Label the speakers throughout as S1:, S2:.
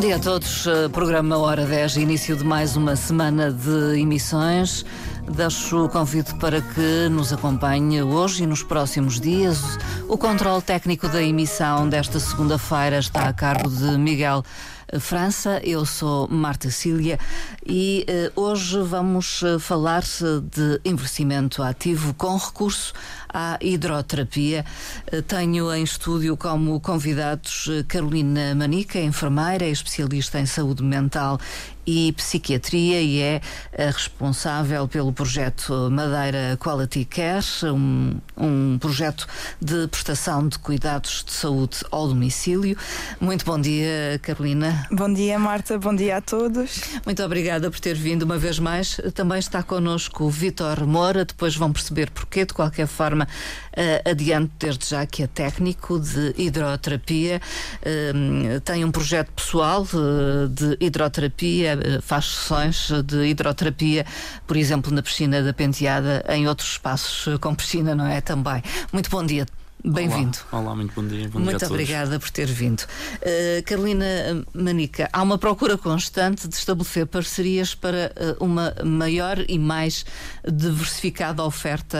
S1: dia a todos. Eh, programa Hora 10, início de mais uma semana de emissões. Deixo o convite para que nos acompanhe hoje e nos próximos dias. O controle técnico da emissão desta segunda-feira está a cargo de Miguel França. Eu sou Marta Cília e uh, hoje vamos uh, falar de envelhecimento ativo com recurso à hidroterapia. Uh, tenho em estúdio como convidados Carolina Manica, enfermeira, especialista em saúde mental e Psiquiatria e é responsável pelo projeto Madeira Quality Care, um, um projeto de prestação de cuidados de saúde ao domicílio. Muito bom dia, Carolina.
S2: Bom dia, Marta. Bom dia a todos.
S1: Muito obrigada por ter vindo uma vez mais. Também está connosco o Vitor Moura. Depois vão perceber porquê. De qualquer forma, uh, adiante desde já que é técnico de hidroterapia. Uh, tem um projeto pessoal uh, de hidroterapia eh, faz sessões de hidroterapia, por exemplo, na piscina da Penteada, em outros espaços eh, com piscina, não é? Também. Muito bom dia Bem-vindo.
S3: Olá. Olá. muito bom dia. Bom
S1: muito
S3: dia
S1: obrigada por ter vindo. Uh, Carolina Manica, há uma procura constante de estabelecer parcerias para uh, uma maior e mais diversificada oferta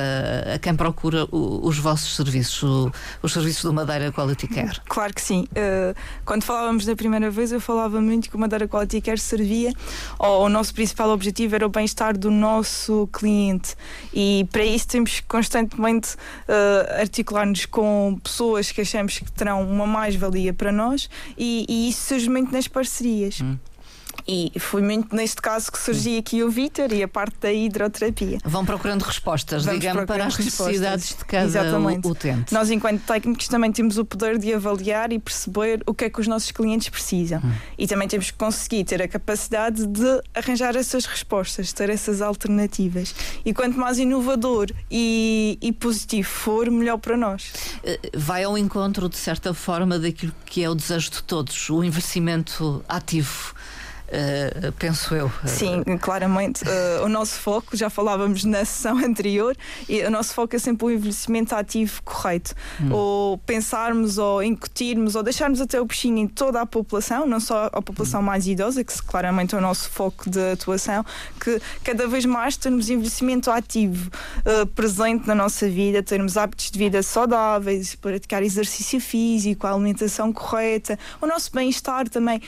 S1: a quem procura o, os vossos serviços, o, os serviços do Madeira Quality Care.
S2: Claro que sim. Uh, quando falávamos da primeira vez, eu falava muito que o Madeira Quality Care servia, ou o nosso principal objetivo era o bem-estar do nosso cliente. E para isso temos constantemente articular-nos com pessoas que achamos que terão uma mais-valia para nós e, e isso surge muito nas parcerias. Hum. E foi muito neste caso que surgiu aqui o Vítor e a parte da hidroterapia.
S1: Vão procurando respostas, Vamos digamos, para as necessidades de cada Exatamente. utente.
S2: Nós, enquanto técnicos, também temos o poder de avaliar e perceber o que é que os nossos clientes precisam. Hum. E também temos que conseguir ter a capacidade de arranjar essas respostas, ter essas alternativas. E quanto mais inovador e, e positivo for, melhor para nós.
S1: Eh, vai ao encontro, de certa forma, daquilo que é o desejo de todos, o investimento ativo uh, penso eu.
S2: Sim, claramente. Uh, o nosso foco, já falávamos na sessão anterior, e o nosso foco é sempre o envelhecimento ativo correto. Hum. Ou pensarmos, ou incutirmos, ou deixarmos até o bichinho em toda a população, não só a população hum. mais idosa, que claramente é o nosso foco de atuação, que cada vez mais termos envelhecimento ativo uh, presente na nossa vida, termos hábitos de vida saudáveis, praticar exercício físico, a alimentação correta, o nosso bem-estar também,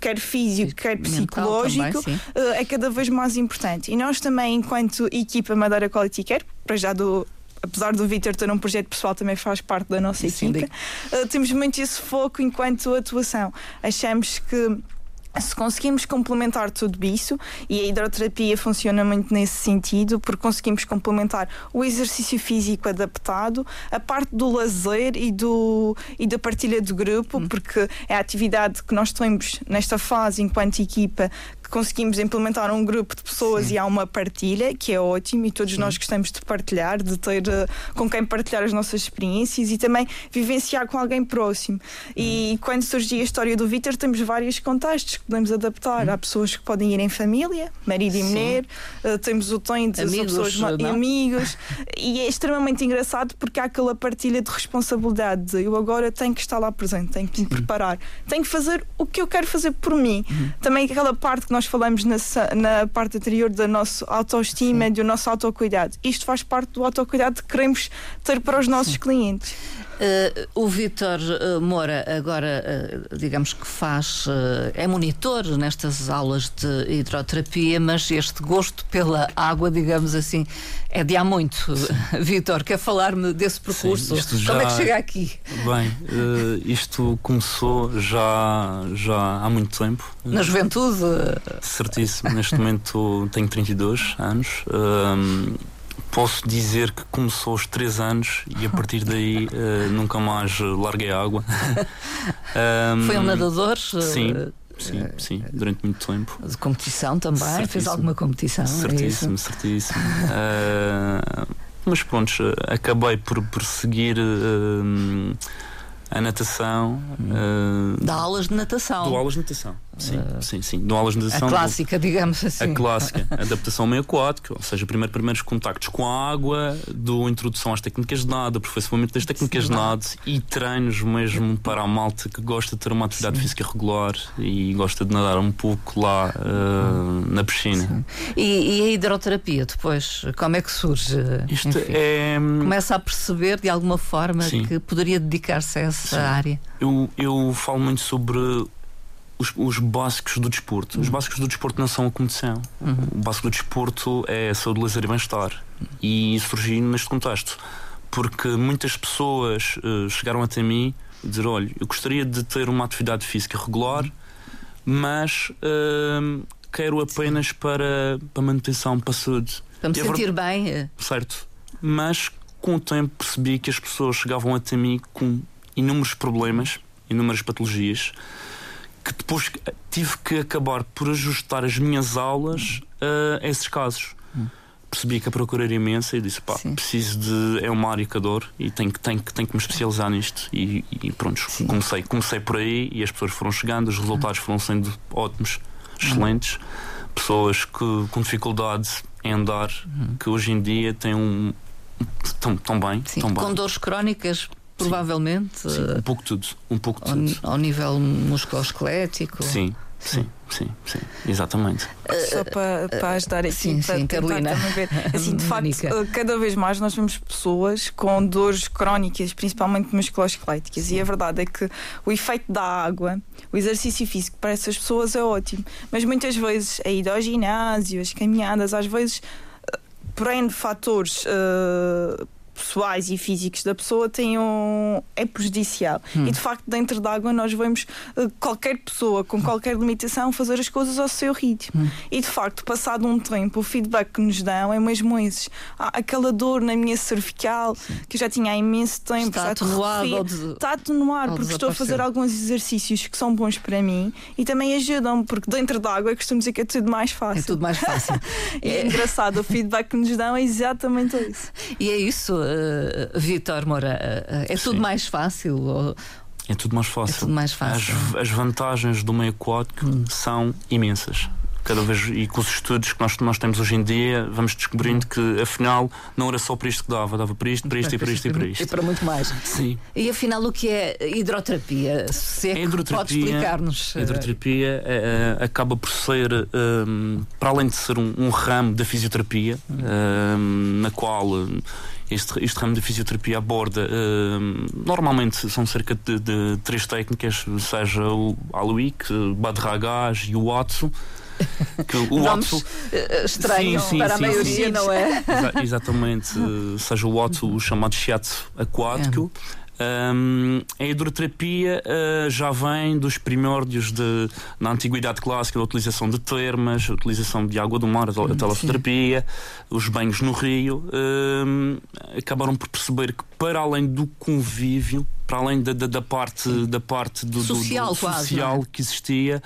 S2: quer físico, quer psicológico também, uh, é cada vez mais importante. E nós também, enquanto equipa Madeira Quality Care, para já do apesar do Vitor ter um projeto pessoal, também faz parte da nossa equipa. Uh, temos muito esse foco enquanto atuação. Achamos que se conseguimos complementar tudo isso, e a hidroterapia funciona muito nesse sentido, porque conseguimos complementar o exercício físico adaptado, a parte do lazer e, do, e da partilha de grupo, hum. porque é a atividade que nós temos nesta fase enquanto equipa conseguimos implementar um grupo de pessoas Sim. e há uma partilha, que é ótimo, e todos Sim. nós gostamos de partilhar, de ter uh, com quem partilhar as nossas experiências e também vivenciar com alguém próximo. E hum. quando surgiu a história do Vitor, temos vários contextos que podemos adaptar. Hum. Há pessoas que podem ir em família, marido e mulher, uh, temos o tom de amigos, pessoas não? amigos, e é extremamente engraçado porque há aquela partilha de responsabilidade. De eu agora tenho que estar lá presente, tenho que me preparar, tenho que fazer o que eu quero fazer por mim. Hum. Também aquela parte que nós nós falamos na, na parte anterior da nossa autoestima, Sim. do nosso autocuidado. Isto faz parte do autocuidado que queremos ter para os nossos Sim. clientes.
S1: Uh, o Vítor uh, Moura agora, uh, digamos que faz, é monitor nestas aulas de hidroterapia, mas este gosto pela água, digamos assim, é de há muito. Vítor, quer falar-me desse percurso? Sim, já, Como é que chega aqui?
S3: Bem, isto começou já, já há muito tempo.
S1: Na juventude?
S3: Certíssimo. Neste momento tenho 32 anos posso dizer que começou aos 3 anos e a partir daí uh, nunca mais larguei a água.
S1: um, Foi um nadador?
S3: Sim. Eh, sim, sim, durante muito tempo.
S1: De competição também? Certíssimo. Fez alguma competição? É
S3: certíssimo, é certíssimo. uh, mas pronto, acabei por, por seguir uh, a natação.
S1: Hum. Uh, Dá aulas de natação.
S3: Dou aulas de natação. Sim, uh, sim, sim. Dou aulas de natação.
S1: A clássica, digamos assim.
S3: A clássica. adaptação meio aquática, ou seja, primeiro, primeiros contactos com a água, do introdução às técnicas de nada, aperfeiçoamento das técnicas sim, de nada e treinos mesmo para a malta que gosta de ter uma atividade sim. física regular e gosta de nadar um pouco lá uh, na piscina.
S1: E, e, a hidroterapia depois, como é que surge?
S3: Isto Enfim, é.
S1: Começa a perceber de alguma forma que poderia dedicar-se a essa área.
S3: Eu, eu falo muito sobre os, os básicos do desporto. Uhum. Os básicos do desporto não são a competição. Uhum. O básico do desporto é a saúde, lazer e bem-estar. E surgiu neste contexto. Porque muitas pessoas uh, chegaram até mim e dizer: olha, eu gostaria de ter uma atividade física regular, mas uh, quero apenas para, para manutenção, para a saúde.
S1: Para me sentir bem. Eh.
S3: Certo. Mas com o tempo percebi que as pessoas chegavam até mim com inúmeros problemas, inúmeras patologias, que depois tive que acabar por ajustar as minhas aulas a esses casos. Hum. Percebi que a procura era imensa e disse: pá, Sim. preciso de. É uma área que adoro e tenho que, tenho, tenho que me especializar nisto. E, e pronto, comecei, comecei por aí e as pessoas foram chegando, os resultados foram sendo ótimos, excelentes. Hum. Pessoas que, com dificuldade em andar, hum. que hoje em dia têm um. Tão, tão bem,
S1: Sim,
S3: tão
S1: com
S3: bem.
S1: dores crónicas provavelmente.
S3: Sim, um pouco tudo. Um pouco
S1: ao,
S3: tudo.
S1: Ao nível musculoesquelético.
S3: Sim. Sim, sim, sim, exatamente.
S2: Só para, para ajudar aqui,
S1: sim,
S2: para
S1: sim,
S2: tentar também ver. Assim, de facto, cada vez mais nós vemos pessoas com dores crónicas, principalmente musculoesqueléticas, e a verdade é que o efeito da água, o exercício físico para essas pessoas é ótimo, mas muitas vezes a ida ao ginásio, as caminhadas, às vezes, por N fatores. Uh, pessoais e físicos da pessoa tem um, é prejudicial. Hum. E de facto, dentro d'água, nós vemos uh, qualquer pessoa com qualquer limitação fazer as coisas ao seu ritmo. Hum. E de facto, passado um tempo, o feedback que nos dão é mesmo esses. Aquela dor na minha cervical Sim. que eu já tinha há imenso tempo,
S1: está atenuado, des...
S2: está atenuado porque estou a fazer alguns exercícios que são bons para mim e também ajudam, porque dentro d'água costumo dizer que é tudo mais fácil.
S1: É tudo mais fácil.
S2: é engraçado, o feedback que nos dão é exatamente isso.
S1: E é isso uh, Vitor Moura, uh, é tudo Sim. mais fácil? Ou...
S3: É tudo mais fácil.
S1: É tudo mais fácil.
S3: As, as vantagens do meio aquático hum. são imensas cada vez e com os estudos que nós, nós temos hoje em dia, vamos descobrindo que afinal não era só para isto que dava, dava para isto, para isto e para isto e para isto.
S1: E para muito mais.
S3: Sim.
S1: E afinal, o que é hidroterapia? Se é hidroterapia, pode explicar-nos.
S3: A hidroterapia é, é, acaba por ser, um, para além de ser um, um ramo da fisioterapia, um, na qual este, este ramo de fisioterapia aborda uh, normalmente são cerca de, de, três técnicas, seja o Aluik, Badragás e o Watsu.
S1: Que o Nomes eh, estranhos sim, sim, para sim, a maioria, não é?
S3: Exa exatamente, seja o Watsu, o chamado shiatsu aquático. É um, a hidroterapia uh, já vem dos primórdios de, na antiguidade clássica da utilização de termas, a utilização de água do mar, a talossoterapia, os banhos no rio. Um, acabaram por perceber que, para além do convívio, para além da, da, da parte, da parte do,
S1: social,
S3: do, do
S1: quase,
S3: social é? que existia,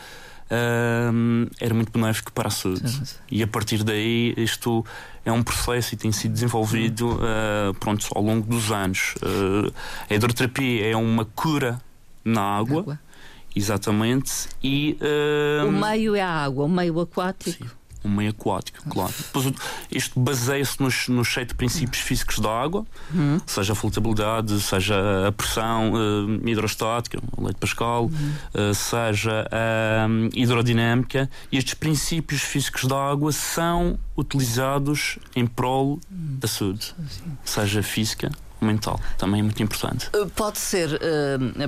S3: uh, era muito benéfico para a saúde. Sim, sim. E a partir daí isto é um processo e tem sido desenvolvido uh, pronto, ao longo dos anos. Uh, a hidroterapia é uma cura na água. água. Exatamente. E,
S1: o meio é a água, o meio aquático. Sim
S3: um meio aquático, claro. Depois, isto baseia-se nos, nos sete princípios físicos da água, uhum. seja a flutuabilidade, seja a pressão uh, hidrostática, o leite Pascal, uhum. uh, seja a um, hidrodinâmica. E estes princípios físicos da água são utilizados em prol uhum. da saúde, seja física mental, também é muito importante.
S1: Eh, pode ser,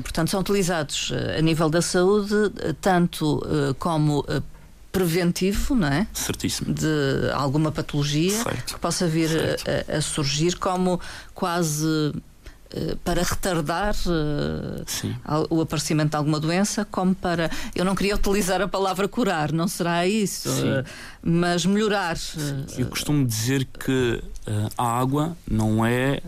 S1: portanto, são utilizados a nível da saúde, tanto como preventivo, não é?
S3: Certíssimo.
S1: De alguma patologia
S3: certo.
S1: que possa vir a, a, surgir como quase uh, para retardar uh, o aparecimento de alguma doença, como para. Eu não queria utilizar a palavra curar, não será isso, uh, mas melhorar.
S3: Eu costumo dizer que a água não é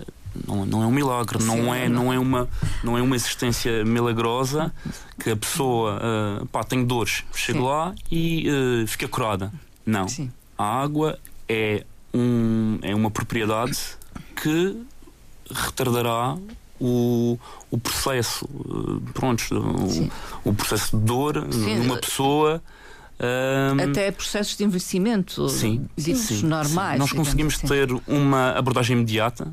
S3: não, não é um milagre, Sim, não, é, não. não, é uma, não é uma existência milagrosa que a pessoa uh, pá, tem dores, chega lá e uh, fica curada. Não. Sim. A água é, um, é uma propriedade que retardará o, o processo, eh, pronto, o, o, processo de dor Sim. numa pessoa.
S1: Um, Até processos de envelhecimento sim, sim, normais. Sim.
S3: Nós conseguimos assim. ter uma abordagem imediata.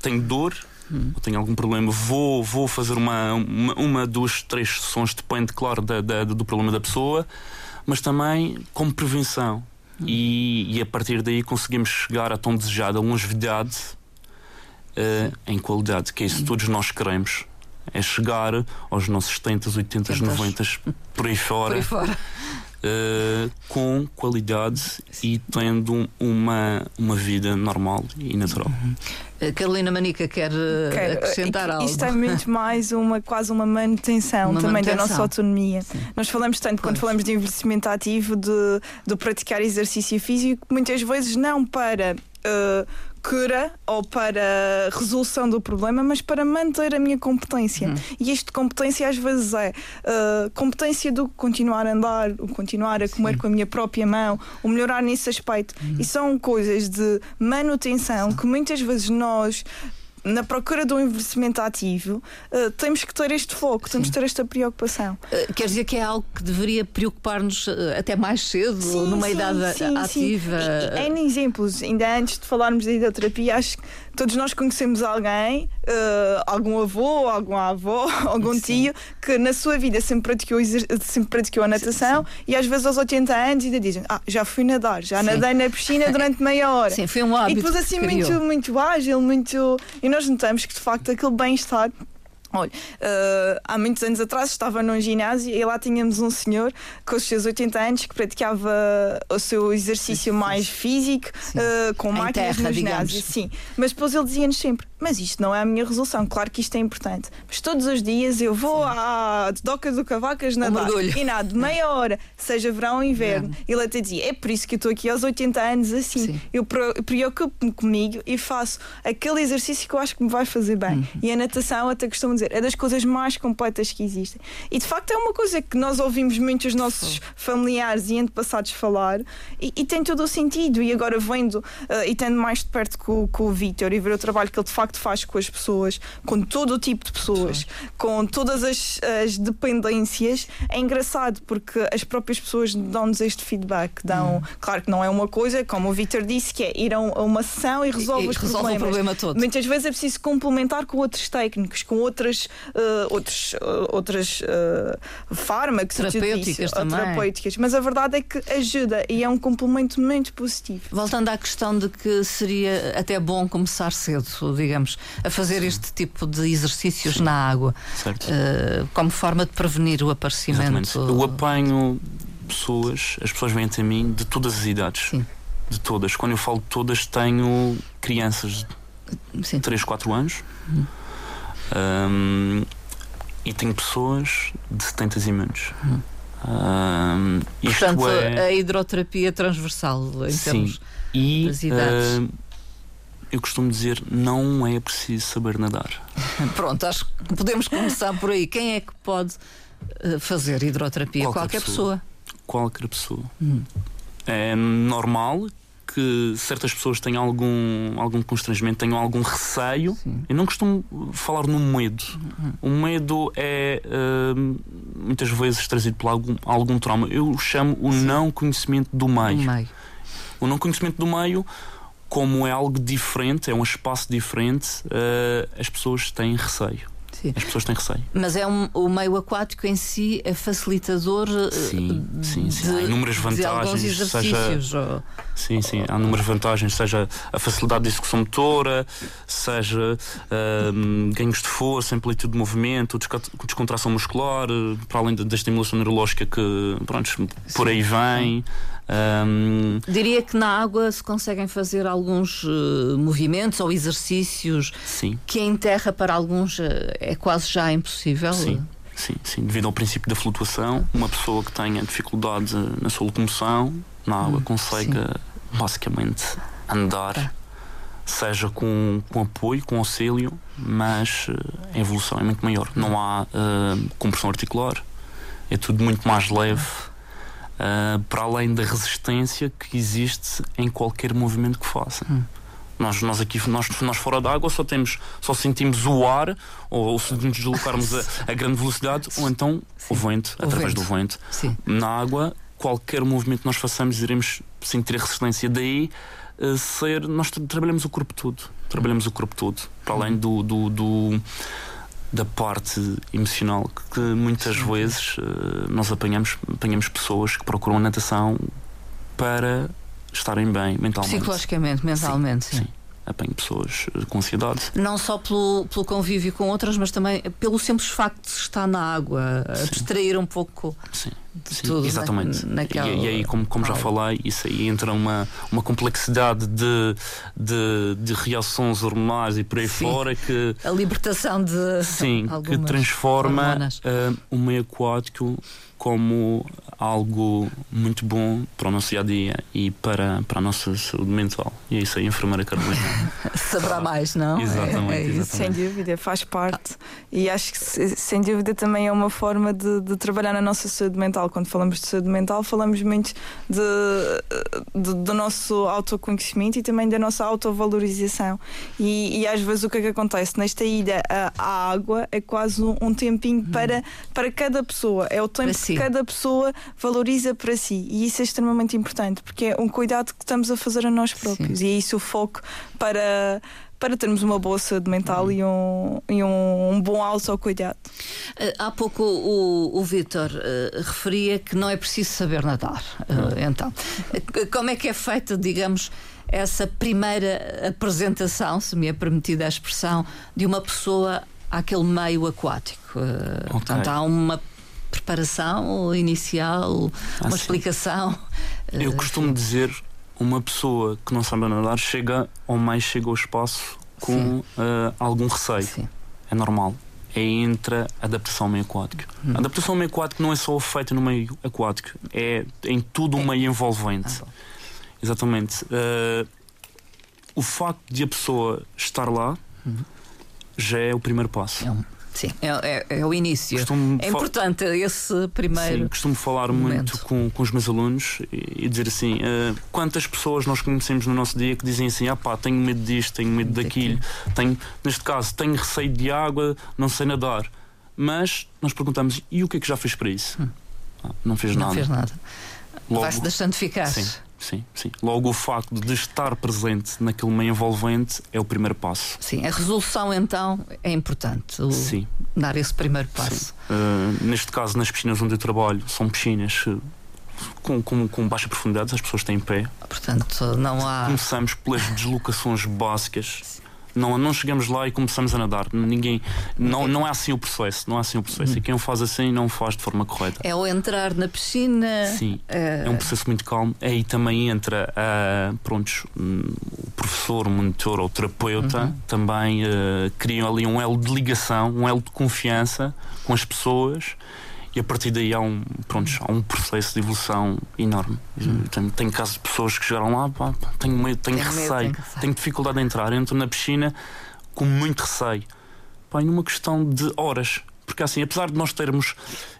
S3: Tenho dor, hum. tenho algum problema, vou, vou fazer uma, uma, uma, duas, três sessões, depende, claro, da, da, do problema da pessoa, mas também como prevenção. Hum. E, e, a partir daí conseguimos chegar à tão desejada longevidade uh, em qualidade, que é isso que todos nós queremos. É chegar aos nossos 70, 80, 90 por aí fora. Por aí fora. Uh, com qualidade e tendo uma, uma vida normal e natural.
S1: Uhum. Carolina Manica quer Quero. acrescentar algo.
S2: Isto é muito mais uma, quase uma manutenção uma também manutenção. da nossa autonomia. Sim. Nós falamos tanto, pois. quando falamos de envelhecimento ativo, de, de praticar exercício físico, muitas vezes não para. Uh, cura ou para resolução do problema, mas para manter a minha competência. Uhum. E isto de competência às vezes é uh, competência do continuar a andar, o continuar a comer Sim. com a minha própria mão, o melhorar nesse aspecto. Uhum. E são coisas de manutenção que muitas vezes nós na procura do envelhecimento ativo, uh, temos que ter este foco, temos que ter esta preocupação.
S1: Uh, quer dizer que é algo que deveria preocupar-nos uh, até mais cedo, sim, numa sim, idade sim, ativa?
S2: Sim. Em exemplos, ainda antes de falarmos da ideoterapia, acho que todos nós conhecemos alguém, uh, algum avô, alguma avó, algum sim. tio, que na sua vida sempre praticou, sempre praticou a natação sim, sim. e às vezes aos 80 anos ainda dizem: Ah, já fui nadar, já nadei na piscina durante meia hora.
S1: Sim, foi um hábito.
S2: E depois assim muito, muito ágil, muito. E nós notamos que de facto aquele bem-estar Olha, uh, há muitos anos atrás estava num ginásio e lá tínhamos um senhor com os seus 80 anos que praticava o seu exercício mais físico uh, com em máquinas terra, no ginásio. Digamos. Sim, mas depois ele dizia-nos sempre: Mas isto não é a minha resolução. Claro que isto é importante, mas todos os dias eu vou Sim. à doca do Cavacas nadar um e nada, meia hora, seja verão ou inverno. É. Ele até dizia: É por isso que eu estou aqui aos 80 anos assim. Sim. Eu preocupo-me comigo e faço aquele exercício que eu acho que me vai fazer bem. Uhum. E a natação, até costumo dizer, é das coisas mais completas que existem. E de facto é uma coisa que nós ouvimos muitos nossos familiares e antepassados falar e, e tem todo o sentido. E agora vendo uh, e tendo mais de perto com, com o Vítor e ver o trabalho que ele de facto faz com as pessoas, com todo o tipo de pessoas, Sim. com todas as, as, dependências, é engraçado porque as próprias pessoas dão-nos este feedback. Dão, hum. Claro que não é uma coisa, como o Vítor disse, que é ir a uma sessão e resolve e, os resolve problemas. o problema todo. Muitas vezes é preciso complementar com outros técnicos, com outras outras, uh, outros, uh, outras uh, fármacos
S1: terapêuticas, também.
S2: terapêuticas, mas a verdade é que ajuda e é um complemento muito positivo.
S1: Voltando à questão de que seria até bom começar cedo, digamos, a fazer Sim. este tipo de exercícios Sim. na água, como forma de prevenir o aparecimento.
S3: Exatamente. Eu apanho pessoas, as pessoas vêm até mim de todas as idades. Sim. De todas. Quando eu falo de todas, tenho crianças de 3, 4 anos. Hum um, e tenho pessoas de 70 e menos. Hum.
S1: Um, Portanto, é... a hidroterapia transversal em Sim. termos e, das idades. Uh,
S3: eu costumo dizer, não é preciso saber nadar.
S1: Pronto, acho que podemos começar por aí. Quem é que pode uh, fazer hidroterapia? Qualquer, Qualquer pessoa. pessoa.
S3: Qualquer pessoa. Hum. É normal que certas pessoas tenham algum, algum constrangimento, tenham algum receio. Sim. Eu não costumo falar no medo. Uhum. O medo é uh, muitas vezes trazido por algum, algum trauma. Eu chamo o Sim. não conhecimento do meio. meio. O não conhecimento do meio, como é algo diferente, é um espaço diferente, uh, as pessoas têm receio. Sim. As pessoas têm receio.
S1: Mas é um, o meio aquático em si é facilitador
S3: sim, sim, sim. De, há inúmeras vantagens. seja, ou... Sim, sim, há inúmeras vantagens, seja a facilidade de execução motora, seja um, ganhos de força, amplitude de movimento, descontração muscular, para além da estimulação neurológica que pronto, por aí vem. Um...
S1: Diria que na água se conseguem fazer alguns uh, movimentos ou exercícios
S3: sim.
S1: que em terra para alguns uh, é quase já impossível.
S3: Sim. Sim, sim, devido ao princípio da flutuação, uma pessoa que tenha dificuldade na sua locomoção na água hum, consegue sim. basicamente andar, tá. seja com, com apoio, com auxílio, mas a evolução é muito maior. Não há uh, compressão articular, é tudo muito mais leve uh, para além da resistência que existe em qualquer movimento que faça. Hum. Nós, nós aqui, nós, nós fora da água, só temos, só sentimos o ar, ou, ou se nos deslocarmos a, a, grande velocidade, ou então Sim. o vento, o através vento. do vento.
S1: Sim.
S3: Na água, qualquer movimento que nós façamos, iremos sentir a resistência. Daí uh, ser. Nós trabalhamos o corpo todo. Trabalhamos o corpo todo. Para além do, do, do da parte emocional que muitas Sim. vezes uh, nós apanhamos, apanhamos pessoas que procuram a natação para estarem bem mentalmente.
S1: Psicologicamente, mentalmente.
S3: Sim. sim apanho pessoas com ansiedade.
S1: Não só pelo, pelo convívio com outras, mas também pelo simples facto de estar na água, a distrair um pouco
S3: Sim.
S1: de
S3: Sim,
S1: tudo.
S3: Exatamente.
S1: Na, naquela...
S3: e, e, aí, como, como já falei, isso aí entra uma, uma complexidade de, de, de reações hormonais e por aí Sim. fora que.
S1: A libertação de.
S3: Sim, que transforma uh, o meio aquático como algo muito bom para o nosso dia a dia e para, para a nossa saúde mental. E é isso aí, a enfermeira Carolina.
S1: Saberá mais, não?
S3: Exatamente, é, é exatamente,
S2: Sem dúvida, faz parte. E acho que, sem dúvida, também é uma forma de, de, trabalhar na nossa saúde mental. Quando falamos de saúde mental, falamos muito de, de do nosso autoconhecimento e também da nossa autovalorização. E, e às vezes o que é que acontece? Nesta ida à água é quase um, um tempinho hum. para, para cada pessoa. É o tempo que cada pessoa valoriza para si. E isso é extremamente importante, porque é um cuidado que estamos a fazer a nós próprios. Sim. E é isso o foco para para termos uma boa saúde mental uhum. e, um, e um, um bom autocuidado.
S1: Uh, há pouco o, o Vítor uh, referia que não é preciso saber nadar. Uh, então, como é que é feita, digamos, essa primeira apresentação, se me é permitida a expressão, de uma pessoa àquele meio aquático? Okay. Portanto, há uma preparação inicial, ah, uma sim. explicação?
S3: Eu costumo dizer uma pessoa que não sabe nadar chega ou mais chega ao espaço com uh, algum receio. Sim. É normal. É entre a adaptação ao meio aquático. Hum. A adaptação ao meio aquático não é só feita no meio aquático, é em tudo o é. meio envolvente. Ah, Exatamente. Uh, o facto de a pessoa estar lá uhum. já é o primeiro passo.
S1: É um Sim, é, é, é o início. Costumo é importante esse primeiro.
S3: Sim, costumo falar momento. muito com, com os meus alunos e, e dizer assim: uh, quantas pessoas nós conhecemos no nosso dia que dizem assim, ah pá, tenho medo disto, tenho medo daquilo, tenho, neste caso, tenho receio de água, não sei nadar. Mas nós perguntamos: e o que é que já fez para isso? Hum. Ah, não fez
S1: não
S3: nada.
S1: Não fez nada. Vai-se deixando ficar.
S3: Sim sim, sim. Logo o facto de estar presente naquele meio envolvente é o primeiro passo.
S1: Sim, a resolução então é importante. O...
S3: Sim.
S1: Dar esse primeiro passo.
S3: Uh, neste caso, nas piscinas onde eu trabalho, são piscinas eh, com, com, com baixa profundidade, as pessoas têm pé.
S1: Portanto, não há.
S3: Começamos pelas deslocações básicas não, não chegamos lá e começamos a nadar. Ninguém, não, não é assim o processo. Não é assim o processo. E quem o faz assim não o faz de forma correta.
S1: É o entrar na piscina.
S3: Sim, é, é um processo muito calmo. Aí também entra uh, prontos, um, o professor, o monitor ou o terapeuta. Uhum. Também uh, criam ali um elo de ligação, um elo de confiança com as pessoas e a partir daí há um, pronto, há um processo de evolução enorme. Hum. Tenho, tenho casos de pessoas que chegaram lá, pá, tenho medo, tenho, tenho receio, medo, tenho, tenho, dificuldade de entrar, entro na piscina com muito receio. Pá, em uma questão de horas. Porque assim, apesar de nós termos.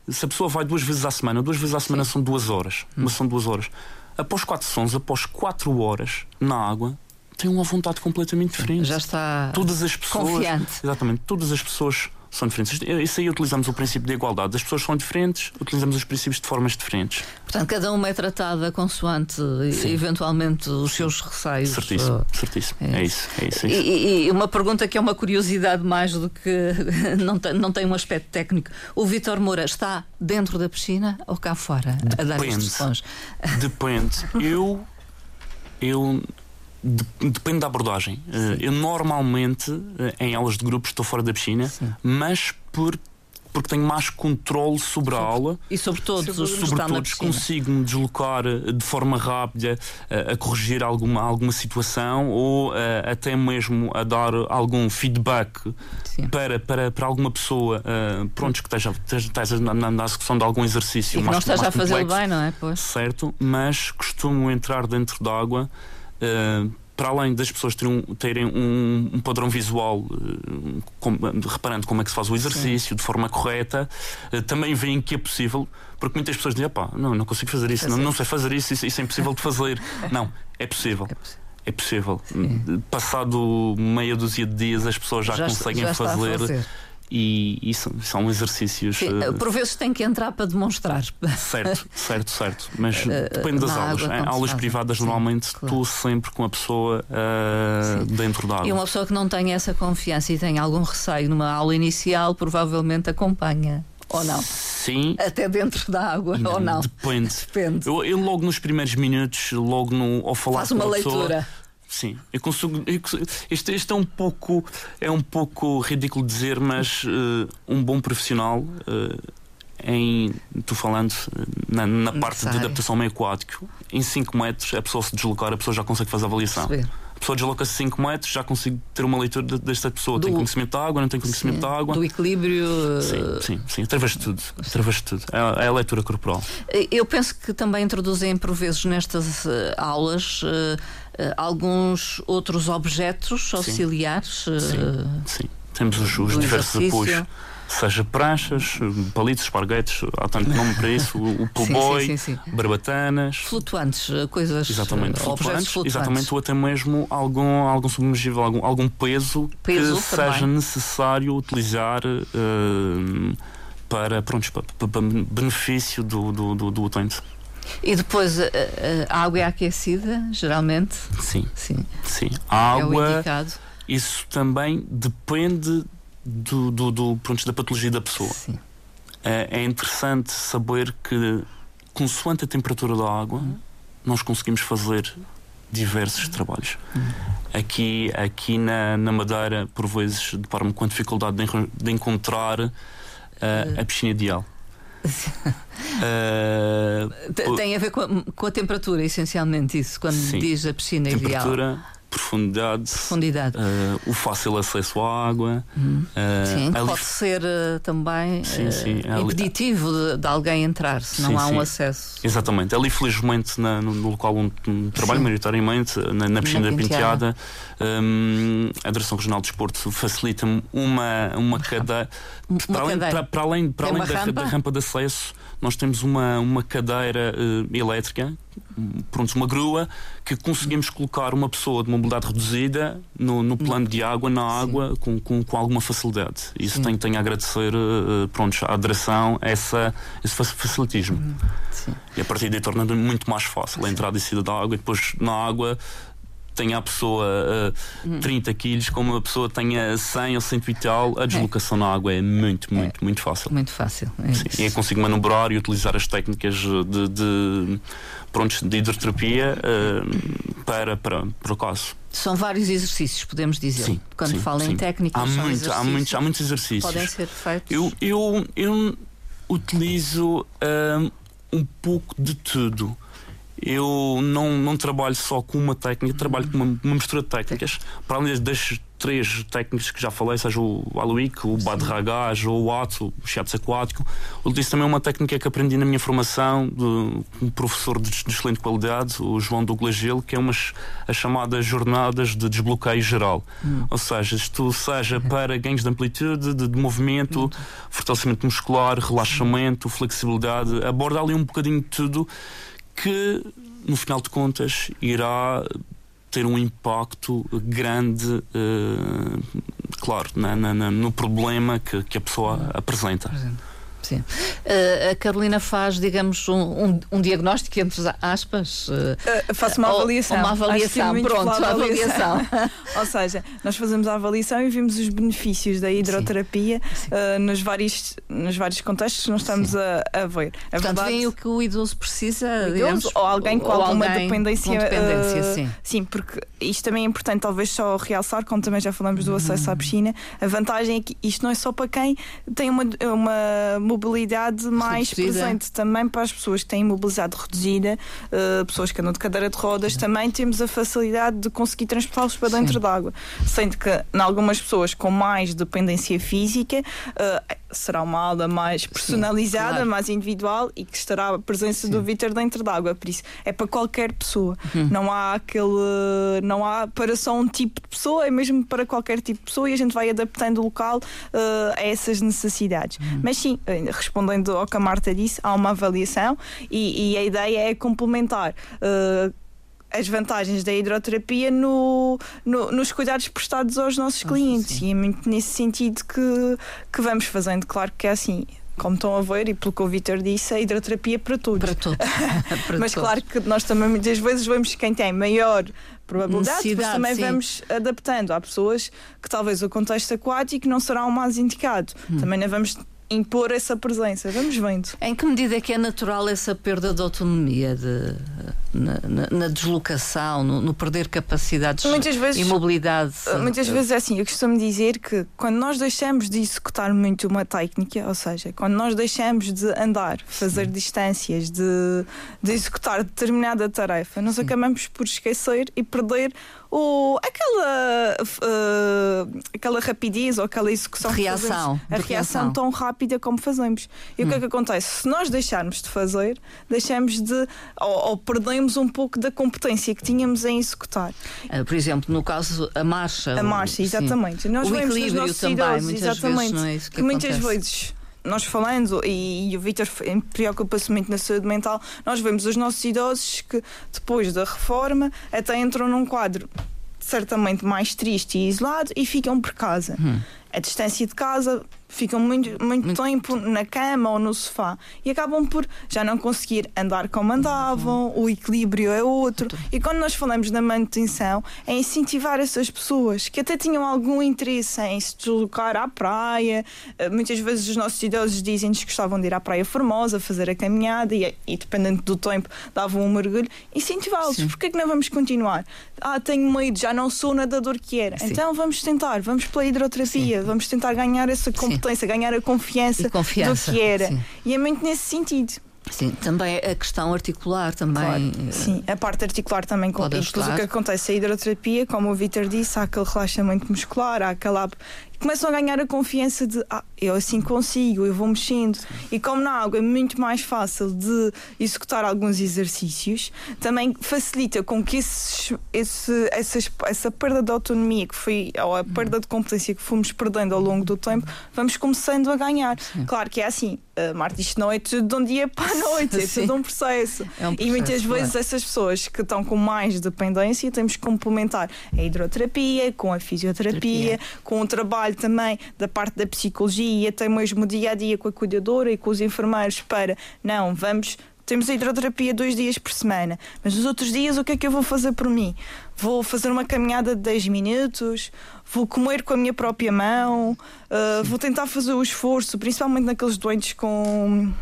S3: Se a pessoa vai duas vezes à semana, duas vezes à semana Sim. são duas horas. Hum. Mas são duas horas. Após quatro sons, após quatro horas na água, tem uma vontade completamente diferente.
S1: Já está
S3: todas as pessoas,
S1: confiante.
S3: Exatamente, todas as pessoas são diferentes. Isso aí utilizamos o princípio de igualdade. As pessoas são diferentes, utilizamos os princípios de formas diferentes.
S1: Portanto, cada uma é tratada consoante Sim. eventualmente os seus receios.
S3: Certíssimo, uh, certíssimo. É, é, isso, é isso. É isso.
S1: E, e, uma pergunta que é uma curiosidade mais do que não tem, não tem um aspecto técnico. O Vitor Moura está dentro da piscina ou cá fora
S3: Depende. a dar instruções? Depende. Eu. Eu depende da abordagem. Sim. Eu normalmente, eh, em aulas de grupo, estou fora da piscina, Sim. mas por porque tenho mais controle sobre, a aula
S1: e sobre todos sobre, os
S3: sobre todos consigo me deslocar eh, de forma rápida a, eh, a corrigir alguma alguma situação ou a, até mesmo a dar algum feedback para, para, para alguma pessoa uh, pronto que esteja, esteja na, na, execução de algum exercício
S1: e
S3: mais,
S1: não esteja a fazer bem não é
S3: pois. certo mas costumo entrar dentro d'água Uh, para além das pessoas terem, terem um, um, padrão visual, uh, com, reparando como é que se faz o exercício Sim. de forma correta, uh, também veem que é possível, porque muitas pessoas dizem, pá, não, não consigo fazer isso, não, não sei fazer isso, isso, isso é impossível de fazer. não, é possível. É possível é possível. Sim. Passado meia dúzia de dias as pessoas já, já conseguem já fazer. E, e são, são, exercícios.
S1: Sim, uh, por vezes tem que entrar para demonstrar.
S3: Certo, certo, certo. Mas uh, depende das aulas. Água, em aulas privadas, Sim, normalmente, claro. estou sempre com a pessoa uh, dentro da água.
S1: E uma pessoa que não tem essa confiança e tem algum receio numa aula inicial, provavelmente acompanha. Ou não?
S3: Sim.
S1: Até dentro da água, não, ou não?
S3: Depende. depende. Eu, eu, logo nos primeiros minutos, logo no, ao falar
S1: Faz uma leitura.
S3: Sim, eu consigo. Eu, este, este é um pouco é um pouco ridículo dizer, mas uh, um bom profissional uh, em estou falando na, na parte de adaptação meio aquático, em 5 metros a pessoa se deslocar, a pessoa já consegue fazer a avaliação. Perceber a pessoa desloca-se 5 metros, já consigo ter uma leitura desta pessoa. Do, tem conhecimento da água, não tem conhecimento sim, da água.
S1: Do equilíbrio.
S3: Sim, eh, sim, sim. Através de tudo. Através de tudo. É, é, a leitura corporal.
S1: Eu penso que também introduzem, por vezes, nestas aulas. Uh, alguns outros objetos auxiliares.
S3: Sim, sim. Temos os, os diversos apoios seja pranchas, palitos, esparguetes, há tanto nome para isso, o playboy, barbatanas.
S1: Flutuantes, eh, coisas.
S3: Exatamente, flutuantes, flutuantes, exatamente, ou até mesmo algum, algum submergível, algum, algum peso, peso que também. seja necessário utilizar. Uh, para, pronto, para, para benefício do, do, do, do utente.
S1: E depois a, a, água é aquecida, geralmente?
S3: Sim. Sim. Sim. A água. É isso também depende do, do, do pronto, da patologia da pessoa. Sim. É, é interessante saber que, consoante a temperatura da água, uhum. nós conseguimos fazer diversos uhum. trabalhos. Uhum. Aqui, aqui na, na Madeira, por vezes, deparo-me com a dificuldade de, de encontrar uh, a piscina ideal.
S1: Uh, Tem a ver com a, com a, temperatura, essencialmente, isso, quando sim. diz a piscina
S3: temperatura,
S1: ideal
S3: profundidade,
S1: profundidade.
S3: Uh, o fácil acesso à água.
S1: Uhum. Uh, sim, pode ser uh, também sim, sim. impeditivo de, de, alguém entrar se não há um acesso.
S3: Exatamente. Ali, felizmente, na, no, no, local onde trabalho, maioritariamente, na, na piscina da Penteada, um, a Direção Regional de Desporto facilita-me uma, uma cadeira. Para, além, para, para além, para além da, rampa? da rampa de acesso nós temos uma, uma cadeira elétrica, pronto, uma grua, que conseguimos colocar uma pessoa de mobilidade reduzida no, no plano de água, na água, com, com, com, alguma facilidade. Isso tenho, tenho a agradecer uh, pronto, à direção essa, esse facilitismo. Sim. E a partir daí torna muito mais fácil a entrada e saída da água e depois na água tenha a pessoa uh, 30 quilos, como a pessoa tenha 100 ou 100 e tal, a é. deslocação é. na água é muito, muito, é. muito fácil.
S1: Muito fácil.
S3: É Sim, e eu consigo manobrar e utilizar as técnicas de, de, prontos, de hidroterapia uh, para, para, para o caso.
S1: São vários exercícios, podemos dizer. Sim, Quando sim, fala sim. em técnicas,
S3: há, muito, há, muitos, há muitos exercícios.
S1: Podem ser feitos.
S3: Eu, eu, eu utilizo uh, um pouco de tudo eu não, não trabalho só com uma técnica, trabalho com uma, uma mistura de técnicas. Para além das três técnicas que já falei, seja o Aluik, o Badragás ou o Ato, o Shiatsu aquático, utilizo também uma técnica que aprendi na minha formação de um professor de, de excelente qualidade, o João Douglas Gil, que é umas as chamadas jornadas de desbloqueio geral. Hum. Ou seja, isto seja para ganhos de amplitude, de, de movimento, hum. fortalecimento muscular, relaxamento, flexibilidade, aborda ali um bocadinho de tudo que, no final de contas, irá ter um impacto grande, uh, claro, na, na, no problema que, que a pessoa apresenta.
S1: Sim. Uh, a Carolina faz, digamos, um, um, um diagnóstico, entre aspas. Uh,
S2: uh, faço uma avaliação.
S1: Uma avaliação, pronto, a avaliação.
S2: Ou seja, nós fazemos a avaliação e vimos os benefícios da hidroterapia nos, vários, nos vários contextos que nós estamos a, a, ver.
S1: É Portanto, verdade, vem o que o idoso precisa,
S2: idoso,
S1: digamos,
S2: ou alguém com
S1: ou
S2: alguma
S1: alguém
S2: dependência.
S1: Com dependência sim.
S2: sim, porque isto também é importante, talvez só realçar, como também já falamos do acesso à uhum. piscina, a vantagem é que isto não é só para quem tem uma, uma mobilidade mais reduzida. presente também para as pessoas que têm mobilidade reduzida, uh, pessoas que andam de cadeira de rodas, Sim. também temos a facilidade de conseguir transportá-los para dentro d'água. Sendo que, em algumas pessoas com mais dependência física, uh, será uma aula mais personalizada, Sim, claro. mais individual e que estará a presença Sim. do Vítor dentro d'água. Por isso, é para qualquer pessoa. Uhum. Não há aquele. Não há para só um tipo de pessoa, é mesmo para qualquer tipo de pessoa e a gente vai adaptando o local uh, a essas necessidades. Uhum. Mas sim, respondendo ao que a Marta disse, há uma avaliação e, e a ideia é complementar. Uh, as vantagens da hidroterapia no, no, nos cuidados prestados aos nossos clientes. Sim. E é muito nesse sentido que, que vamos fazendo. Claro que é assim como estão a ver, e pelo que o Vitor disse, a hidroterapia para todos.
S1: Para todos.
S2: para mas todos. claro que nós também muitas vezes vemos quem tem maior probabilidade, mas também sim. vamos adaptando. Há pessoas que talvez o contexto aquático não será o mais indicado. Hum. Também não vamos impor essa presença. Vamos vendo.
S1: Em que medida é que é natural essa perda de autonomia de, na, na, na deslocação, no, no, perder capacidades muitas vezes, e mobilidade?
S2: Muitas vezes é assim, eu costumo dizer que quando nós deixamos de executar muito uma técnica, ou seja, quando nós deixamos de andar, fazer Sim. distâncias, de, de executar determinada tarefa, nós Sim. acabamos por esquecer e perder o, aquela, uh, aquela rapidez ou aquela execução
S1: reação,
S2: a reação, reação, tão rápida como fazemos. E hum. o que é hum. que acontece? Se nós deixarmos de fazer, deixamos de ou, ou perdemos um pouco da competência que tínhamos em executar.
S1: Uh, por exemplo, no caso a marcha.
S2: A marcha, exatamente.
S1: Nós o equilíbrio também, idosos, muitas
S2: exatamente,
S1: vezes, não é isso que,
S2: que muitas vezes nós falando, e, e o Vítor preocupa-se muito na saúde mental, nós vemos os nossos idosos que depois da reforma até entram num quadro certamente mais triste e isolado e ficam por casa. Hum. A distância de casa ficam muito, muito, muito, tempo na cama ou no sofá e acabam por já não conseguir andar como andavam, uhum. o equilíbrio é outro. E quando nós falamos da manutenção, é incentivar essas pessoas que até tinham algum interesse em se deslocar à praia. Eh, muitas vezes os nossos idosos dizem-nos que gostavam de ir à Praia Formosa, fazer a caminhada e, e dependendo do tempo, davam um mergulho. Incentivá-los. Porquê que não vamos continuar? Ah, tenho medo, já não sou nadador que era. Sim. Então vamos tentar, vamos pela hidroterapia. Vamos tentar ganhar essa competência competência, ganhar a confiança, confiança do que era. Sim. E é muito nesse sentido.
S1: Sim, também a questão articular também.
S2: Claro, sim, a parte articular também com o que acontece a hidroterapia, como o Vitor disse, há aquele relaxamento muscular, há aquela começam a ganhar a confiança de ah, eu assim consigo, eu vou mexendo. E como na água é muito mais fácil de executar alguns exercícios, também facilita com que esse, essas, essa perda de autonomia que foi, ou a perda de competência que fomos perdendo ao longo do tempo, vamos começando a ganhar. Sim. Claro que é assim, uh, Marta, isto não é tudo de um dia para a noite, é tudo um processo. É um processo e muitas vezes essas pessoas que estão com mais dependência temos que complementar a hidroterapia, com a fisioterapia, Terapia. com o trabalho trabalho também da parte da psicologia, até mesmo dia a dia com a cuidadora e com os enfermeiros para não, vamos temos a hidroterapia dois dias por semana, mas nos outros dias o que é que eu vou fazer por mim? Vou fazer uma caminhada de 10 minutos, vou comer com a minha própria mão, uh, vou tentar fazer o esforço, principalmente naqueles doentes com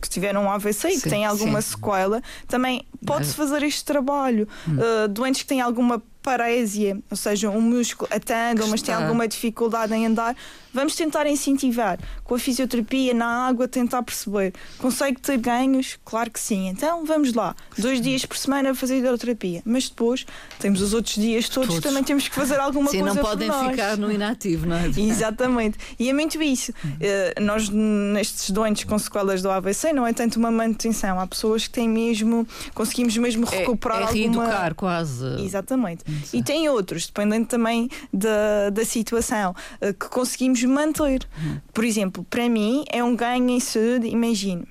S2: que tiveram um AVC e que têm alguma sim. sequela, também pode-se fazer este trabalho. Hum. Uh, doentes que têm alguma parésia, ou seja, um músculo atando, mas tem alguma dificuldade em andar, vamos tentar incentivar com a fisioterapia na água, tentar perceber. Consegue ter ganhos? Claro que sim. Então vamos lá, dois dias por semana fazer hidroterapia, mas depois temos os outros dias todos, todos. também temos que fazer alguma
S1: sim,
S2: coisa.
S1: Sim, não podem ficar no inativo, não é?
S2: Exatamente. E é muito isso. Uh, nós, nestes doentes com sequelas do AVC, não é tanto uma manutenção. Há pessoas que têm mesmo, conseguimos mesmo é, recuperar
S1: é, é
S2: alguma.
S1: Reeducar quase.
S2: Exatamente. E tem outros, dependendo também da, da situação, uh, que conseguimos manter. Hum. Por exemplo, para mim é um ganho em saúde, imagino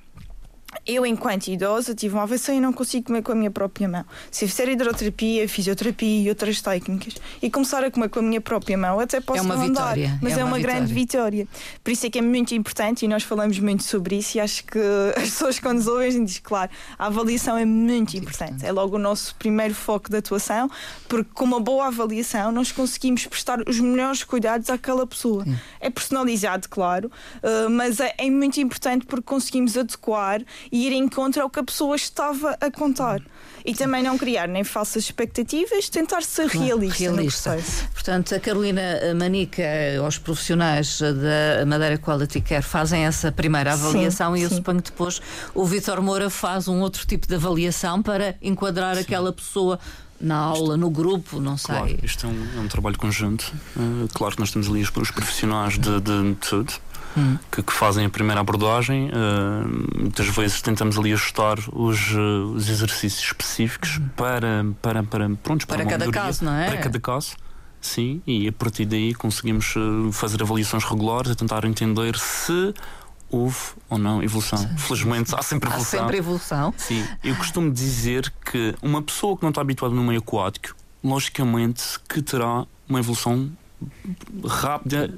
S2: eu, enquanto idosa, tive uma AVC e não consigo comer com a minha própria mão. Se fizer hidroterapia, fisioterapia e outras técnicas e começar a comer com a minha própria mão, até posso é
S1: uma
S2: andar,
S1: vitória.
S2: mas é, é uma, uma grande vitória. Por isso é que é muito importante e nós falamos muito sobre isso e acho que as pessoas quando nos ouvem dizem, claro, a avaliação é muito importante. É logo o nosso primeiro foco de atuação, porque com uma boa avaliação nós conseguimos prestar os melhores cuidados àquela pessoa. Sim. É personalizado, claro, eh, mas é, é muito importante porque conseguimos adequar e ir em contra ao que a pessoa estava a contar. E também não criar nem falsas expectativas, tentar ser realista. realista.
S1: Portanto, a Carolina Manica, os profissionais da Madeira Quality Care fazem essa primeira avaliação sim, e eu sim. suponho que depois o Vitor Moura faz um outro tipo de avaliação para enquadrar sim. aquela pessoa na aula, no grupo, não sei.
S3: Claro, isto é um, é um trabalho conjunto. Uh, claro que nós temos ali os, os profissionais de, de, de saúde hum. que, que, fazem a primeira abordagem. Uh, muitas vezes tentamos ali ajustar os, uh, os exercícios específicos hum. para, para, para, pronto,
S1: para, para cada caso, não é?
S3: Para cada caso. Sim, e a partir daí conseguimos fazer avaliações regulares e tentar entender se houve ou não evolução.
S1: Sim.
S3: Felizmente há sempre
S1: Há
S3: evolução.
S1: sempre evolução.
S3: Sim, eu costumo dizer que uma pessoa que não está habituada no meio aquático, logicamente que terá uma evolução rápida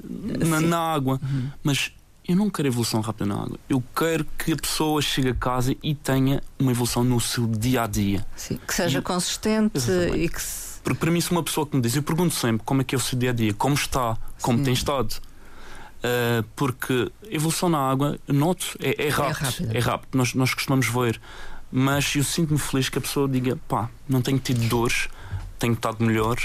S3: na, na água.
S1: Uhum.
S3: Mas eu não quero evolução rápida na água. Eu quero que a pessoa chegue a casa e tenha uma evolução no seu dia a dia.
S1: Sim, que seja
S3: E-
S1: consistente
S3: Exatamente.
S1: e que se.
S3: Porque para mim, se uma pessoa que me diz, eu pergunto sempre como é que é o seu dia a dia, como está, como
S1: Sim.
S3: tem estado. Uh, porque evolução na água, noto, é, é rápido.
S1: rápida.
S3: É rápido, nós, nós costumamos ver. Mas eu sinto-me feliz que a pessoa diga: pá, não tenho tido dores, tenho estado melhor,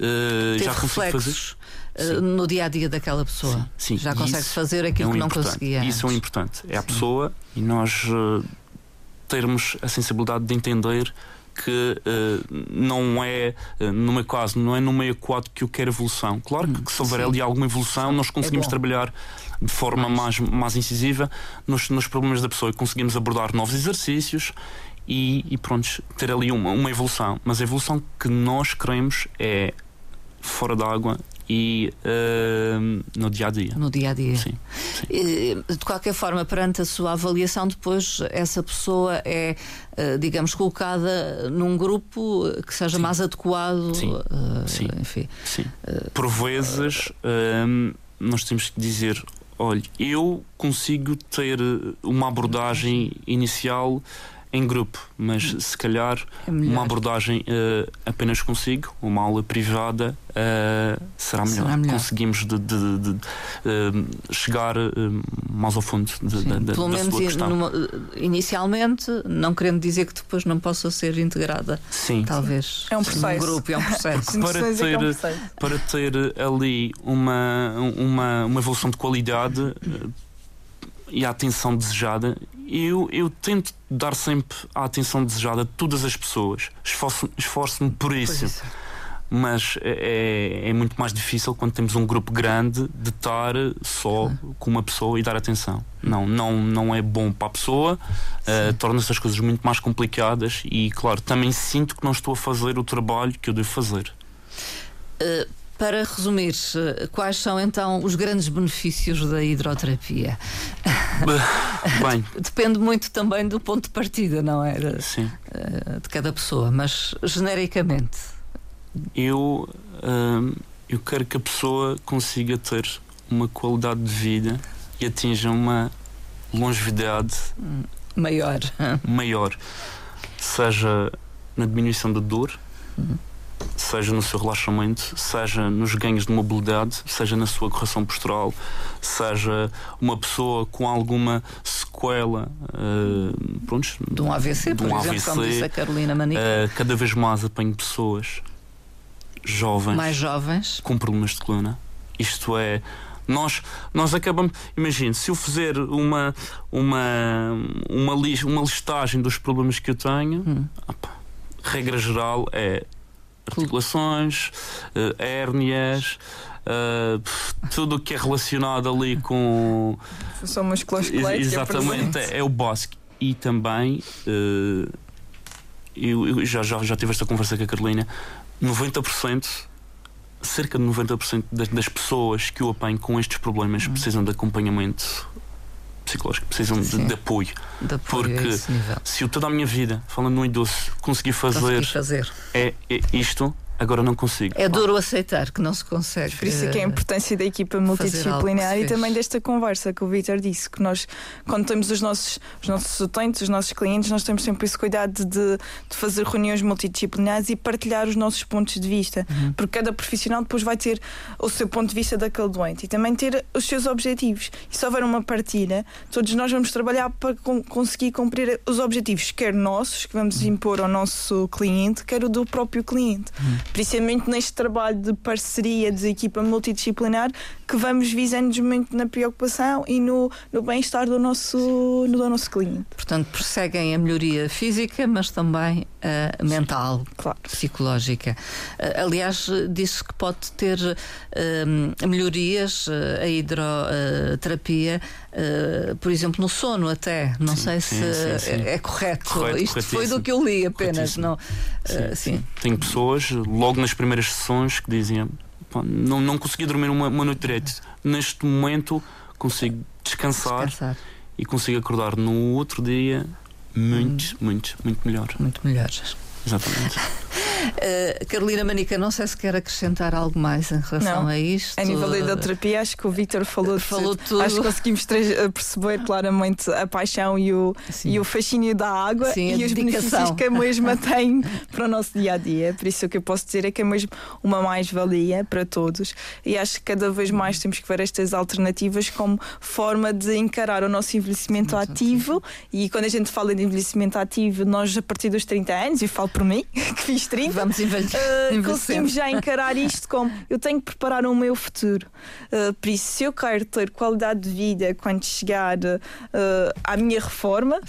S3: uh, já fazer.
S1: reflexos uh,
S3: Sim.
S1: no dia a dia daquela pessoa.
S3: Sim,
S1: Já
S3: e
S1: consegue fazer
S3: é
S1: aquilo
S3: um
S1: que não
S3: importante.
S1: conseguia.
S3: Isso é o
S1: antes.
S3: importante. É a
S1: Sim.
S3: pessoa e nós uh, termos a sensibilidade de entender que uh, não é, uh, no meu caso, não é no meio aquático que eu quero evolução. Claro que,
S1: Hum,
S3: que se houver
S1: sim.
S3: ali alguma evolução, nós conseguimos
S1: bom.
S3: trabalhar de forma mais, mais incisiva nos, nos problemas da pessoa e conseguimos abordar novos exercícios e, e pronto, ter ali uma, uma evolução. Mas a evolução que nós queremos é fora d'água e uh, no dia a dia.
S1: No dia a dia.
S3: Sim.
S1: E, De qualquer forma, perante a sua avaliação, depois essa pessoa é, eh, digamos, colocada num grupo que seja
S3: Sim.
S1: mais adequado.
S3: Sim.
S1: eh,
S3: Sim.
S1: Enfim.
S3: Sim. Por vezes hum, nós temos que dizer: olha, eu consigo ter eh, uma abordagem inicial em grupo, mas se calhar
S1: É
S3: uma abordagem eh, apenas consigo, uma aula privada, eh, será, melhor.
S1: Será melhor.
S3: Conseguimos de, de- de- de, eh, chegar mais ao fundo de,
S1: Sim,
S3: da,
S1: Pelo
S3: da
S1: menos
S3: sua
S1: in-
S3: questão.
S1: numa- inicialmente, não querendo dizer que depois não possa ser integrada,
S3: Sim.
S1: talvez.
S2: É um processo.
S1: grupo, é um processo.
S3: Para
S2: que é um
S3: ter-
S2: processo.
S3: para ter ali uma, uma, uma evolução de qualidade e a atenção desejada, eu, eu tento dar sempre a atenção desejada a todas as pessoas. Esforço- Esforço-me por
S1: Pois
S3: isso.
S1: isso.
S3: Mas é, é muito mais difícil quando temos um grupo grande de estar só com uma pessoa e dar atenção. Não, não, não é bom para a pessoa, eh, torna-se as coisas muito mais complicadas e, claro, também sinto que não estou a fazer o trabalho que eu devo fazer.
S1: Eh, Para resumir, quais são então os grandes benefícios da hidroterapia?
S3: Bem,
S1: Depende muito também do ponto de partida, não é? De,
S3: sim.
S1: eh, de cada pessoa, mas genericamente.
S3: eu, hum, eu quero que a pessoa consiga ter uma qualidade de vida e atinja uma longevidade
S1: Maior.
S3: maior, seja na diminuição da dor, seja no seu relaxamento, seja nos ganhos de mobilidade, seja na sua correção postural, seja uma pessoa com alguma sequela, uh, pronto,
S1: De um AVC,
S3: De
S1: por
S3: um
S1: exemplo, como disse a Carolina Manique.
S3: uh, cada vez mais apanho pessoas jovens
S1: mais jovens.
S3: com problemas de coluna. Isto é, nós, nós acabamos. Imagine, se eu fizer uma, uma, uma, uma listagem dos problemas que eu tenho,
S1: Hum.
S3: opa, regra geral é articulações, eh, hérnias. pff, tudo o que é relacionado ali com
S2: Função musculoesquelética.
S3: Exatamente,
S2: presente.
S3: é o básico. E também, eh, eu, eu já, já, já tive esta conversa com a Carolina, 90%, cerca de 90% das, das pessoas que eu apanho com estes problemas precisam de acompanhamento psicológico, precisam de, de apoio.
S1: De apoio
S3: Porque. Se eu toda a minha vida, falando no idoso, consegui fazer
S1: fazer.
S3: é, é isto, agora não consigo.
S1: É duro aceitar que não se consegue.
S2: Por isso é que é a
S1: eh,
S2: importância da equipa multidisciplinar e também desta conversa que o Vitor disse, que nós, quando temos os nossos, os nossos utentes, os nossos clientes, nós temos sempre esse cuidado de, de fazer reuniões multidisciplinares e partilhar os nossos pontos de vista,
S1: Uhum.
S2: porque cada profissional depois vai ter o seu ponto de vista daquele doente e também ter os seus objetivos. E se houver uma partilha, todos nós vamos trabalhar para con- conseguir cumprir os objetivos, quer nossos, que vamos
S1: Uhum.
S2: impor ao nosso cliente, quer o do próprio cliente. Por muito neste trabalho de parceria, de equipa multidisciplinar, que vamos visando muito na preocupação e no, no bem-estar do nosso, no, do nosso cliente.
S1: Portanto, perseguem a melhoria física, mas também a mental,
S2: Claro.
S1: psicológica. Eh, Aliás, disse que pode ter eh, melhorias a hidroterapia, por exemplo, no sono até. Não
S3: Sim,
S1: sei
S3: sim,
S1: se
S3: sim, sim.
S1: é correto.
S3: Correto,
S1: Isto foi do que eu li apenas. Não, sim.
S3: Tenho pessoas, logo nas primeiras sessões, que diziam: "Pá, não, não consegui dormir uma, uma noite direito. Neste momento consigo descansar,
S1: Descansar.
S3: e consigo acordar no outro dia muito, muito, muito melhor.
S1: Muito melhor.
S3: Exatamente.
S1: Uh, Carolina Manica, não sei se quer acrescentar algo mais em relação
S2: Não.
S1: a isto.
S2: A nível da hidroterapia, acho que o Vítor falou,
S1: Falou
S2: tudo.
S1: tudo.
S2: Acho que conseguimos perceber claramente a paixão e o,
S1: Sim.
S2: e o fascínio da água
S1: Sim,
S2: e os benefícios que a mesma tem para o nosso dia a dia. Por isso, o que eu posso dizer é que é mesmo uma mais-valia para todos. E acho que cada vez mais temos que ver estas alternativas como forma de encarar o nosso envelhecimento
S1: Muito
S2: ativo. E quando a gente fala de envelhecimento ativo, nós, a partir dos 30 anos, e falo por mim, que fiz 30,
S1: Vamos.
S2: Uh, conseguimos já encarar isto como eu tenho que preparar o meu futuro. Uh, por isso, se eu quero ter qualidade de vida quando chegar uh, à minha reforma,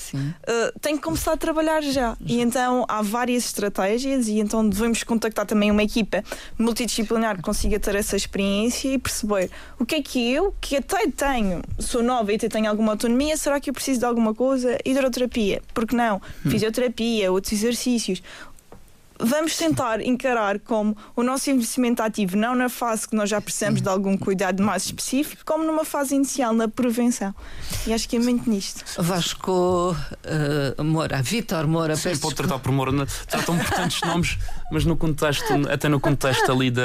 S2: tenho que começar a trabalhar já. E então há várias estratégias, e então devemos contactar também uma equipa multidisciplinar que consiga ter essa experiência e perceber o que é que eu, que até tenho, sou nova e até tenho alguma autonomia, será que eu preciso de alguma coisa? Hidroterapia, porque não? Fisioterapia, outros exercícios. Vamos tentar encarar como o nosso envelhecimento ativo, não na fase que nós já precisamos de algum cuidado mais específico, como numa fase inicial, na prevenção. E acho que é muito nisto.
S1: Vasco uh, Moura, Vítor Moura,
S3: Sim, pode tratar por Moura. não- Tratam por tantos nomes, mas no contexto, até no contexto ali da,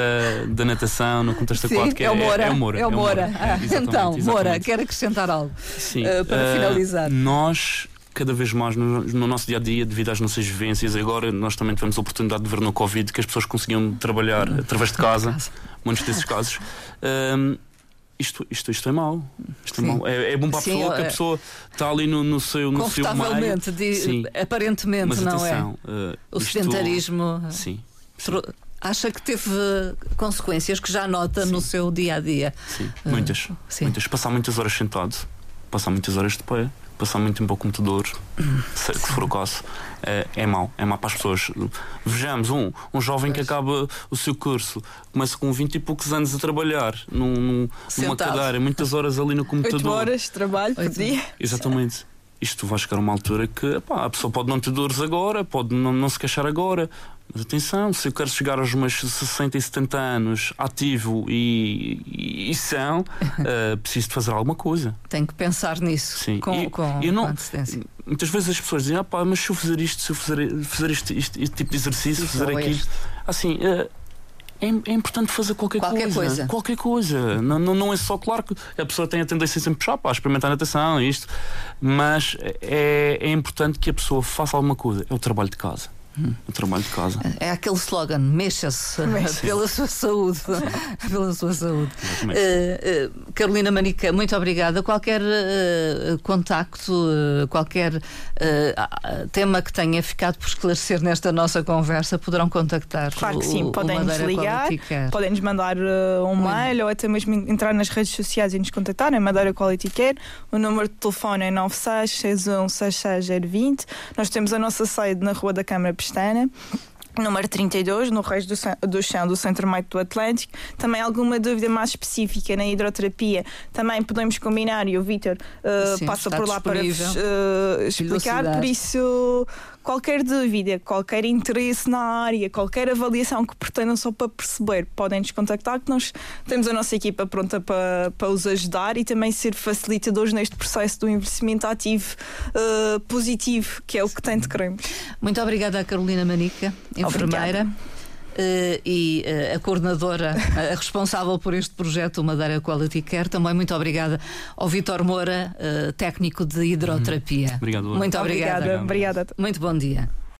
S3: da natação, no contexto
S1: Sim,
S3: aquático,
S1: é o Moura.
S3: É, o Moura.
S1: É o Moura.
S3: É,
S1: Ah,
S3: exatamente,
S1: então, Moura,
S3: exatamente.
S1: quer acrescentar algo?
S3: Sim,
S1: eh, para
S3: eh,
S1: finalizar.
S3: Nós, cada vez mais no, no nosso dia a dia, devido às nossas vivências, agora nós também tivemos a oportunidade de ver no Covid que as pessoas conseguiam trabalhar através de casa, muitos desses casos. Ahm, isto, isto, isto é mau. Isto é,
S1: Sim.
S3: mau. É, é bom para a
S1: Sim,
S3: pessoa que
S1: é-
S3: a pessoa está ali no, no seu, no seu meio.
S1: Confortavelmente, de-
S3: Sim.
S1: aparentemente,
S3: Mas
S1: não
S3: atenção, eh,
S1: é? O
S3: isto-
S1: sedentarismo.
S3: Sim.
S1: tro- Acha que teve uh, consequências que já nota no seu dia a dia?
S3: Sim, muitas.
S1: Sim.
S3: muitas. Passar muitas horas sentado, passar muitas horas de pé, passar muito tempo ao computador, se, for o caso, é, é mau. É mau para as pessoas. Vejamos, um, um jovem que acaba o seu curso, começa com 20 e poucos anos a trabalhar num, num- numa cadeira, muitas horas ali no computador.
S2: horas de trabalho por dia.
S3: Exatamente. Isto vai chegar a uma altura que epá, a pessoa pode não ter dores agora, pode não, não se queixar agora. Mas atenção, se eu quero chegar aos meus 60 e 70 anos ativo e, e, e são, eh, preciso de fazer alguma coisa.
S1: Tem que pensar nisso
S3: Sim.
S1: com,
S3: E
S1: com,
S3: eu não-
S1: com.
S3: Muitas vezes as pessoas dizem, ah, pá, mas se eu fizer isto, se eu fizer, fizer este, este- este tipo de exercício,
S1: Isso
S3: fazer aquilo.
S1: este.
S3: Assim, eh, é, importante fazer qualquer,
S1: Qualquer coisa.
S3: Qualquer coisa. Não, não, não é só, claro que a pessoa tem a tendência sempre puxar para experimentar natação isto, mas é, é importante que a pessoa faça alguma coisa. É o trabalho de casa.
S1: Hum.
S3: O trabalho de casa.
S1: É aquele slogan: mexa-se pela sua saúde. pela sua saúde. Eh, eh, Carolina Manica, muito obrigada. Qualquer eh, contacto, qualquer tema que tenha ficado por esclarecer nesta nossa conversa, poderão contactar.
S2: Claro que
S1: o-
S2: sim,
S1: o
S2: podem-nos
S1: Madeira
S2: ligar,
S1: Care.
S2: Podem-nos mandar uh, um mail ou até mesmo entrar nas redes sociais e nos contactar em Madeira Quality Care. O número de telefone é 9661666020. Nós temos a nossa sede na Rua da Câmara Pestana. Número 32, no Reis do, do Chão do Centro Médico do Atlântico. Também alguma dúvida mais específica na hidroterapia, também podemos combinar e o Vítor uh, passa por lá para vos uh, explicar. Por isso, qualquer dúvida, qualquer interesse na área, qualquer avaliação que pretendam só para perceber, podem nos contactar que nós temos a nossa equipa pronta para, para os ajudar e também ser facilitadores neste processo do envelhecimento ativo uh, positivo, que é o que tanto queremos.
S1: Muito obrigada à Carolina Manica, enfermeira. eh, e eh, a coordenadora, a responsável por este projeto, o Madeira Quality Care. Também muito obrigada ao Vitor Moura, eh, técnico de hidroterapia.
S3: Obrigado.
S1: Muito obrigada.
S2: Obrigada. obrigada.
S1: Muito bom dia.